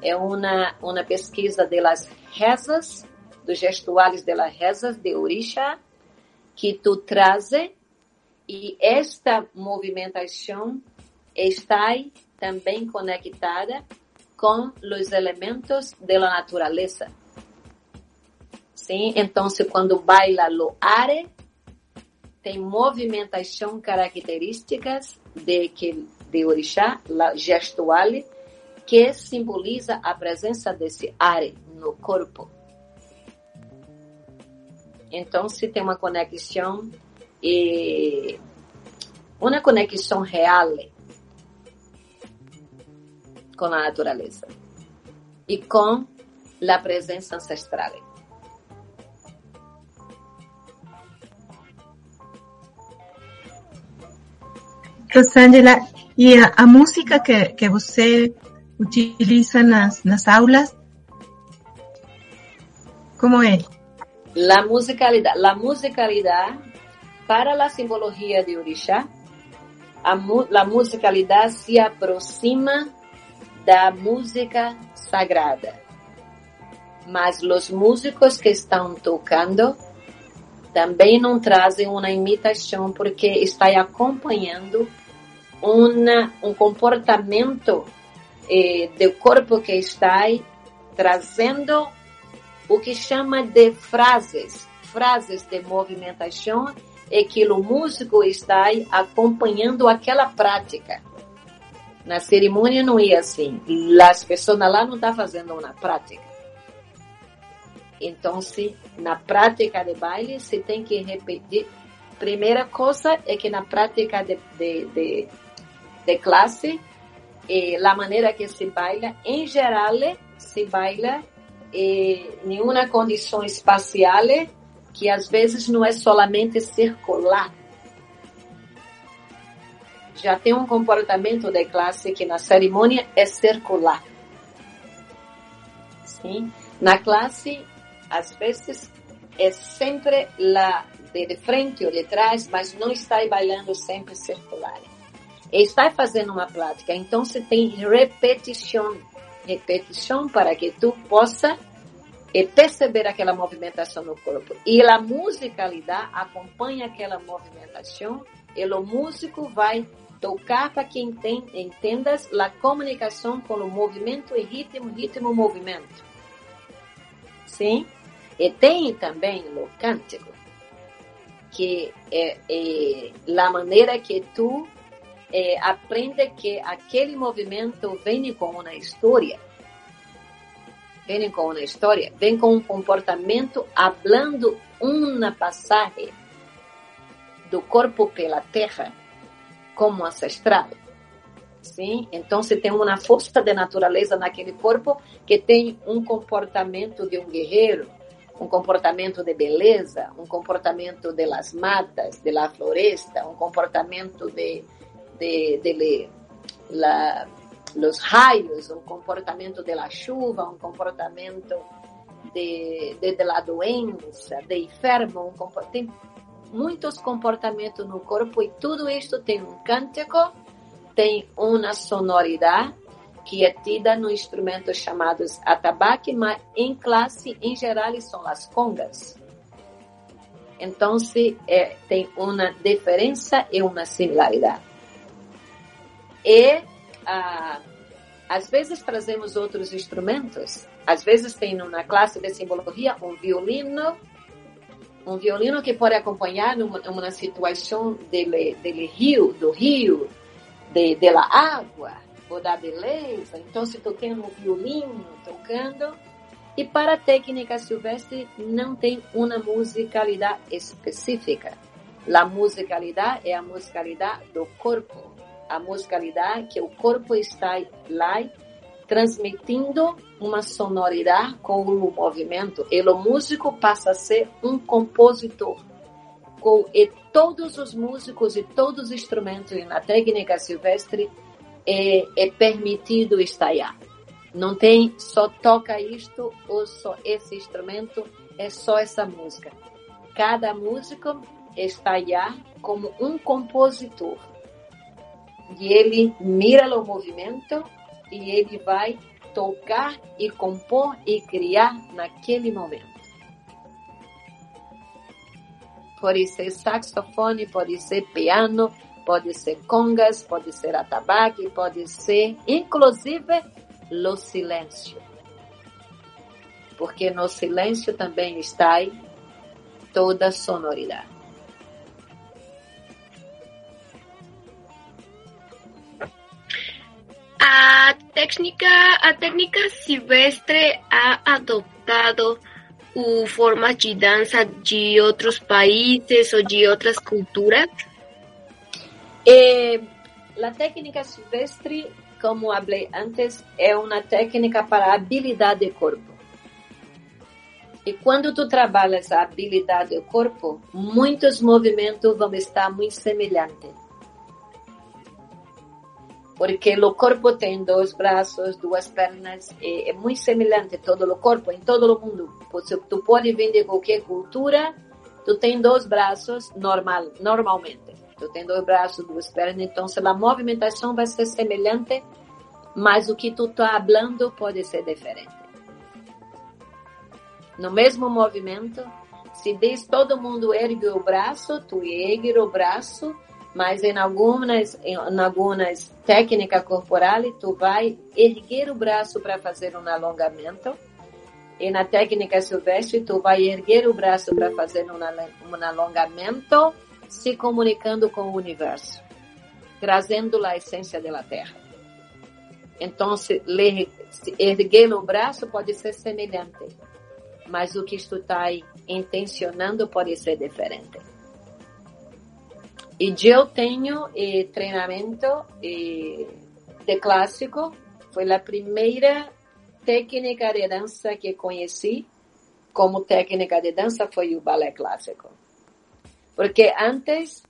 é uma, uma pesquisa das rezas, dos gestuais das rezas de Orixá, que tu traz e esta movimentação está também conectada com os elementos da natureza. Sim, então quando baila lo are, tem movimentação características de que de orixá, gestual, que simboliza a presença desse are no corpo. Então, se tem uma conexão e uma conexão real com a natureza e com a presença ancestral. Rosângela, e a, a música que, que você utiliza nas, nas aulas, como é? La musicalidade, la musicalidade para a simbologia de Orixá, a, a musicalidade se aproxima da música sagrada. Mas os músicos que estão tocando também não trazem uma imitação porque está acompanhando uma, um comportamento eh, do corpo que está trazendo o que chama de frases, frases de movimentação e que o músico está acompanhando aquela prática. Na cerimônia não é assim. As pessoas lá não estão fazendo uma prática. Então, se na prática de baile se tem que repetir. Primeira coisa é que na prática de, de, de, de classe, eh, a maneira que se baila, em geral, se baila eh, em uma condição espacial que às vezes não é solamente circular. Já tem um comportamento de classe que na cerimônia é circular. Sim? Na classe às vezes é sempre lá de frente ou de trás, mas não está bailando sempre circular. Está fazendo uma prática, então você tem repetição, repetição para que tu possa eh, perceber aquela movimentação no corpo. E a musicalidade acompanha aquela movimentação e o músico vai tocar para que entendas a comunicação com o movimento e ritmo, ritmo, movimento. Sim? E tem também o cântico, que é, é a maneira que tu é, aprende que aquele movimento vem com uma história, vem com uma história, vem com um comportamento, falando uma passagem do corpo pela terra como ancestral. Sim? Então, se tem uma força de natureza naquele corpo que tem um comportamento de um guerreiro, um comportamento de beleza, um comportamento de las matas, de la floresta, um comportamento de, de, de la, los raios, um comportamento de la chuva, um comportamento de, de, de la doença, de enfermo, um, tem muitos comportamentos no corpo e tudo isto tem um cântico, tem uma sonoridade que é tida no instrumento chamados atabaque, mas em classe, em geral, são as congas. Então, se é, tem uma diferença e uma similaridade. E, ah, às vezes, trazemos outros instrumentos. Às vezes, tem na classe de simbologia um violino, um violino que pode acompanhar numa, numa situação de, de rio, do rio, de, de la água ou da beleza. Então, se tem um violino tocando, e para a técnica silvestre não tem uma musicalidade específica. A musicalidade é a musicalidade do corpo, a musicalidade que o corpo está lá transmitindo uma sonoridade com o movimento. E o músico passa a ser um compositor. Com, e todos os músicos e todos os instrumentos na técnica silvestre é, é permitido estalhar. Não tem só toca isto ou só esse instrumento, é só essa música. Cada músico estalhar como um compositor. E ele mira o movimento e ele vai tocar e compor e criar naquele momento. Pode ser saxofone, pode ser piano, pode ser congas, pode ser atabaque, pode ser inclusive o silêncio. Porque no silêncio também está toda sonoridade. A técnica, a técnica silvestre ha adoptado uh, formas de dança de outros países ou de outras culturas? Eh, la técnica silvestre, como falei antes, é uma técnica para habilidade de corpo. E quando tu trabalhas a habilidade do corpo, muitos movimentos vão estar muito semelhantes. Porque o corpo tem dois braços, duas pernas, é, é muito semelhante todo o corpo em todo o mundo. Tu pode vir de qualquer cultura, tu tem dois braços normal, normalmente. Tu tem dois braços, duas pernas, então a movimentação vai ser semelhante, mas o que tu está falando pode ser diferente. No mesmo movimento, se diz todo mundo ergue o braço, tu ergue o braço, mas em algumas, em algumas técnicas corporais, tu vai erguer o braço para fazer um alongamento. E na técnica silvestre, tu vai erguer o braço para fazer um, alongamento, se comunicando com o universo, trazendo a essência da terra. Então, se erguer o braço pode ser semelhante, mas o que tu está intencionando pode ser diferente. E eu tenho eh, treinamento eh, de clássico, foi a primeira técnica de dança que conheci como técnica de dança foi o balé clássico. Porque antes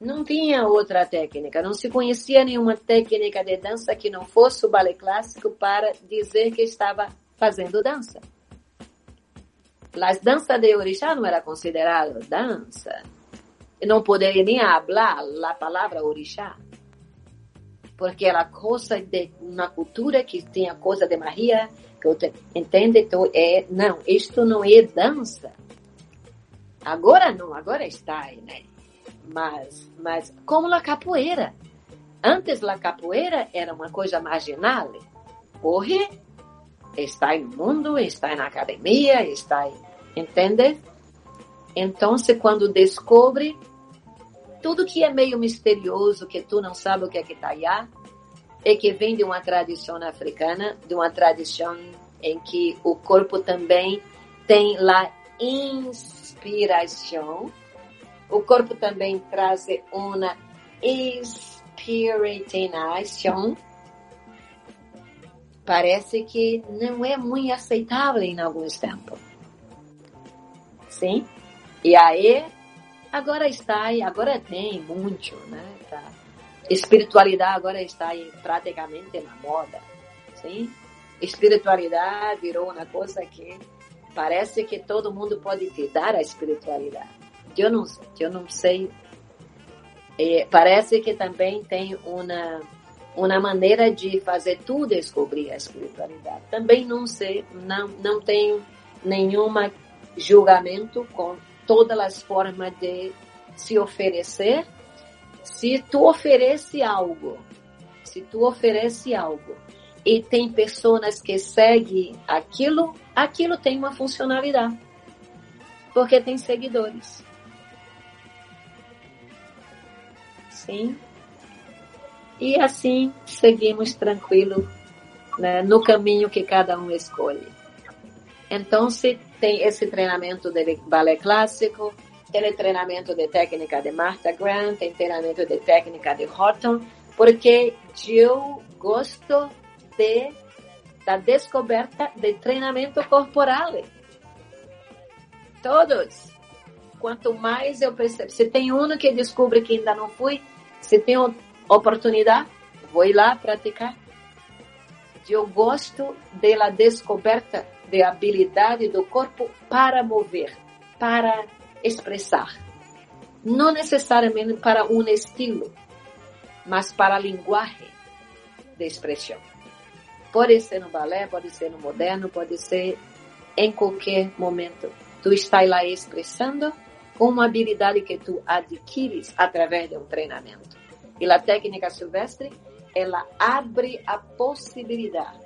não tinha outra técnica, não se conhecia nenhuma técnica de dança que não fosse o balé clássico para dizer que estava fazendo dança. As danças de orixá não era considerado dança. Não poderia nem falar a palavra orixá. Porque era coisa de uma cultura que tinha coisa de Maria, que eu entende? Então, é, não, isto não é dança. Agora não, agora está né? Mas, mas como a capoeira. Antes a capoeira era uma coisa marginal. Hoje está no mundo, está na academia, está, entende? Então, quando descobre tudo que é meio misterioso, que tu não sabe o que é que está aí, é que vem de uma tradição africana, de uma tradição em que o corpo também tem a inspiração, o corpo também traz uma inspiração. Parece que não é muito aceitável em alguns tempos. Sim? E aí, agora está agora tem muito, né? Tá. Espiritualidade agora está praticamente na moda, sim? Espiritualidade virou uma coisa que parece que todo mundo pode te dar a espiritualidade. Eu não, eu não sei. É, parece que também tem uma uma maneira de fazer tu descobrir a espiritualidade. Também não sei, não não tenho nenhuma julgamento com todas as formas de se oferecer. Se tu oferece algo, se tu oferece algo e tem pessoas que seguem aquilo, aquilo tem uma funcionalidade. Porque tem seguidores. Sim. E assim seguimos tranquilo né, no caminho que cada um escolhe. Então, se tem esse treinamento de balé clássico, tem treinamento de técnica de Martha Grant, tem treinamento de técnica de Horton, porque eu gosto de da descoberta de treinamento corporal. Todos. Quanto mais eu percebo, se tem um que descobre que ainda não fui, se tem oportunidade, vou ir lá praticar. Eu gosto da descoberta de habilidade do corpo para mover, para expressar. Não necessariamente para um estilo, mas para a linguagem de expressão. Pode ser no balé, pode ser no moderno, pode ser em qualquer momento. Tu está lá expressando uma habilidade que tu adquires através de um treinamento. E a técnica silvestre, ela abre a possibilidade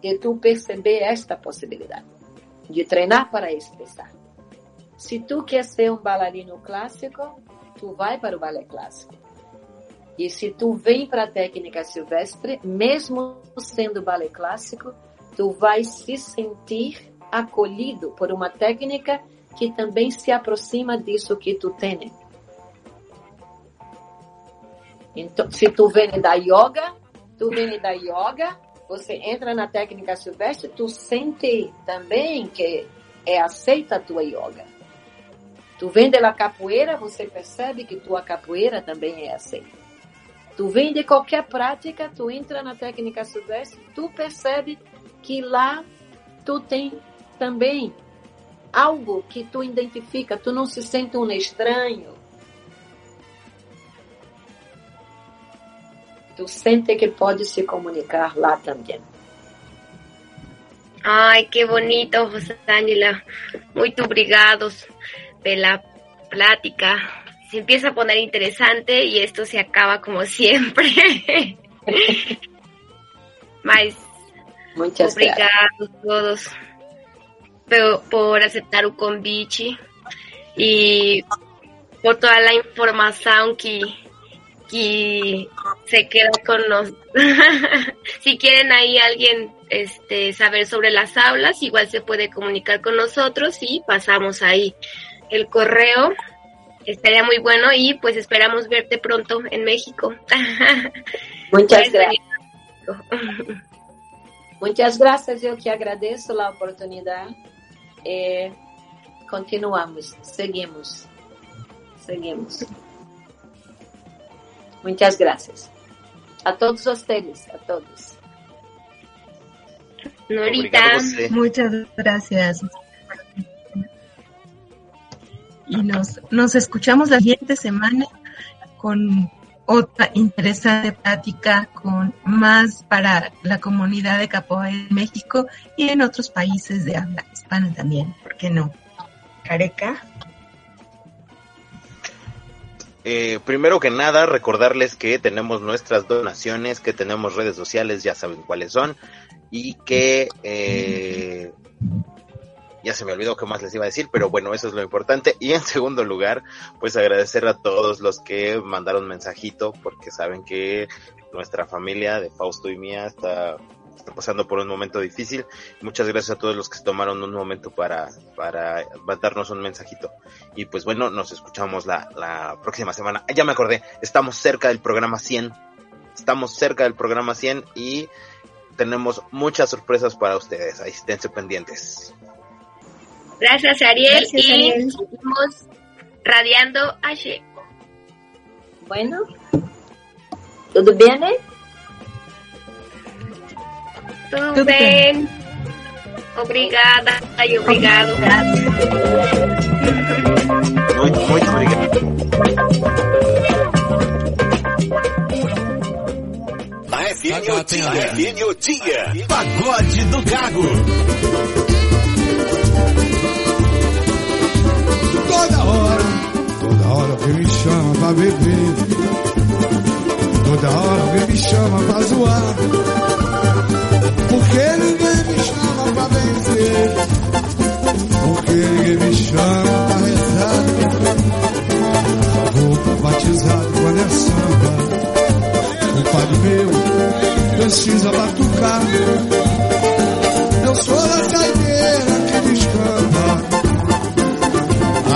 de tu perceber esta possibilidade de treinar para expressar. Se tu quer ser um bailarino clássico, tu vai para o balé clássico. E se tu vem para a técnica silvestre, mesmo sendo balé clássico, tu vai se sentir acolhido por uma técnica que também se aproxima disso que tu tem. Então, se tu vem da yoga, tu vem da yoga, você entra na técnica silvestre, tu sente também que é aceita a tua yoga. Tu vem da capoeira, você percebe que tua capoeira também é aceita. Tu vem de qualquer prática, tu entra na técnica silvestre, tu percebe que lá tu tem também algo que tu identifica, tu não se sente um estranho. Tu sente que pode se comunicar lá também. Ay, qué bonito, Ángela. Muito obrigados pela plática. Se empieza a poner interesante y esto se acaba como siempre. [laughs] Mas, Muchas obrigados todos por, por aceptar o convite y por toda la información que, que se queda con nosotros. [laughs] si quieren ahí alguien este, saber sobre las aulas, igual se puede comunicar con nosotros y pasamos ahí el correo. Estaría muy bueno y pues esperamos verte pronto en México. [laughs] [laughs] Muchas gracias. Muchas gracias, eu que agradeço a oportunidade. E continuamos, seguimos, seguimos. Muchas gracias. A todos vocês, a todos. Norita, muchas gracias. Y nos, nos escuchamos la siguiente semana con otra interesante plática con más para la comunidad de capoeira en México y en otros países de habla hispana también, ¿por qué no? Careca. Eh, primero que nada, recordarles que tenemos nuestras donaciones, que tenemos redes sociales, ya saben cuáles son, y que eh, ya se me olvidó qué más les iba a decir, pero bueno, eso es lo importante. Y en segundo lugar, pues agradecer a todos los que mandaron mensajito, porque saben que nuestra familia de Fausto y mía está, está pasando por un momento difícil. Muchas gracias a todos los que se tomaron un momento para, para darnos un mensajito. Y pues bueno, nos escuchamos la, la próxima semana. Ya me acordé, estamos cerca del programa 100. Estamos cerca del programa 100 y tenemos muchas sorpresas para ustedes. Ahí esténse pendientes. Gracias, Ariel. Gracias, y Ariel. seguimos radiando H. Bueno, tudo bem, né? Tudo, Tudo bem. Obrigada e obrigado. Muito, muito obrigado. A FM Otinha. A FM Otinha. Pagode do Gago. Toda hora, toda hora alguém me chama pra beber. Toda hora alguém me chama pra zoar. Porque ninguém me chama pra vencer. Porque ninguém me chama pra rezar. Vou batizado quando é samba. O padre meu precisa batucar. Eu sou da saideira que descamba.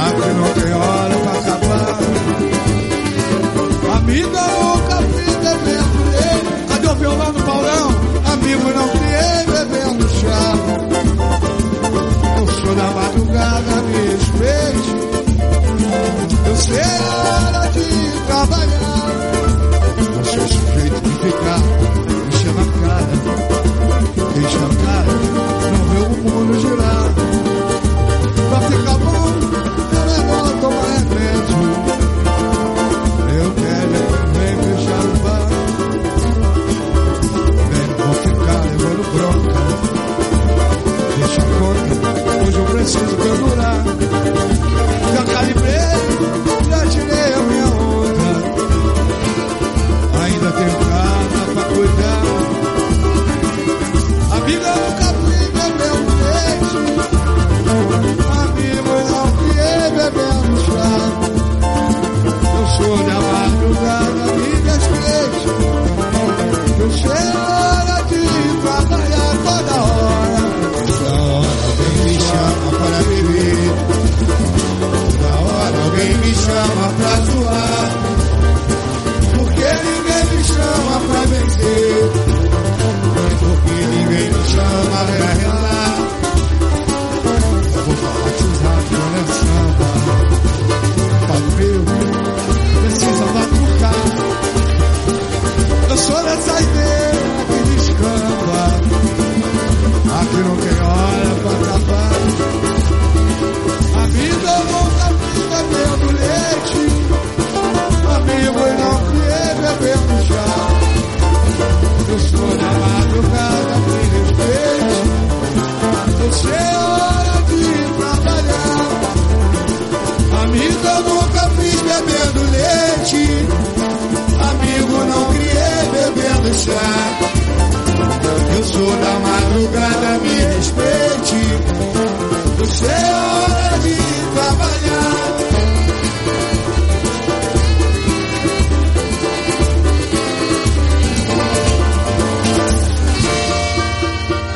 Aqui não tem hora pra acabar. Amiga, nunca fui bebendo ele. Cadê o violão do Paulão? Amigo, não criei bebendo chá. Eu sou da madrugada, me respeite. Eu sei a hora de trabalhar.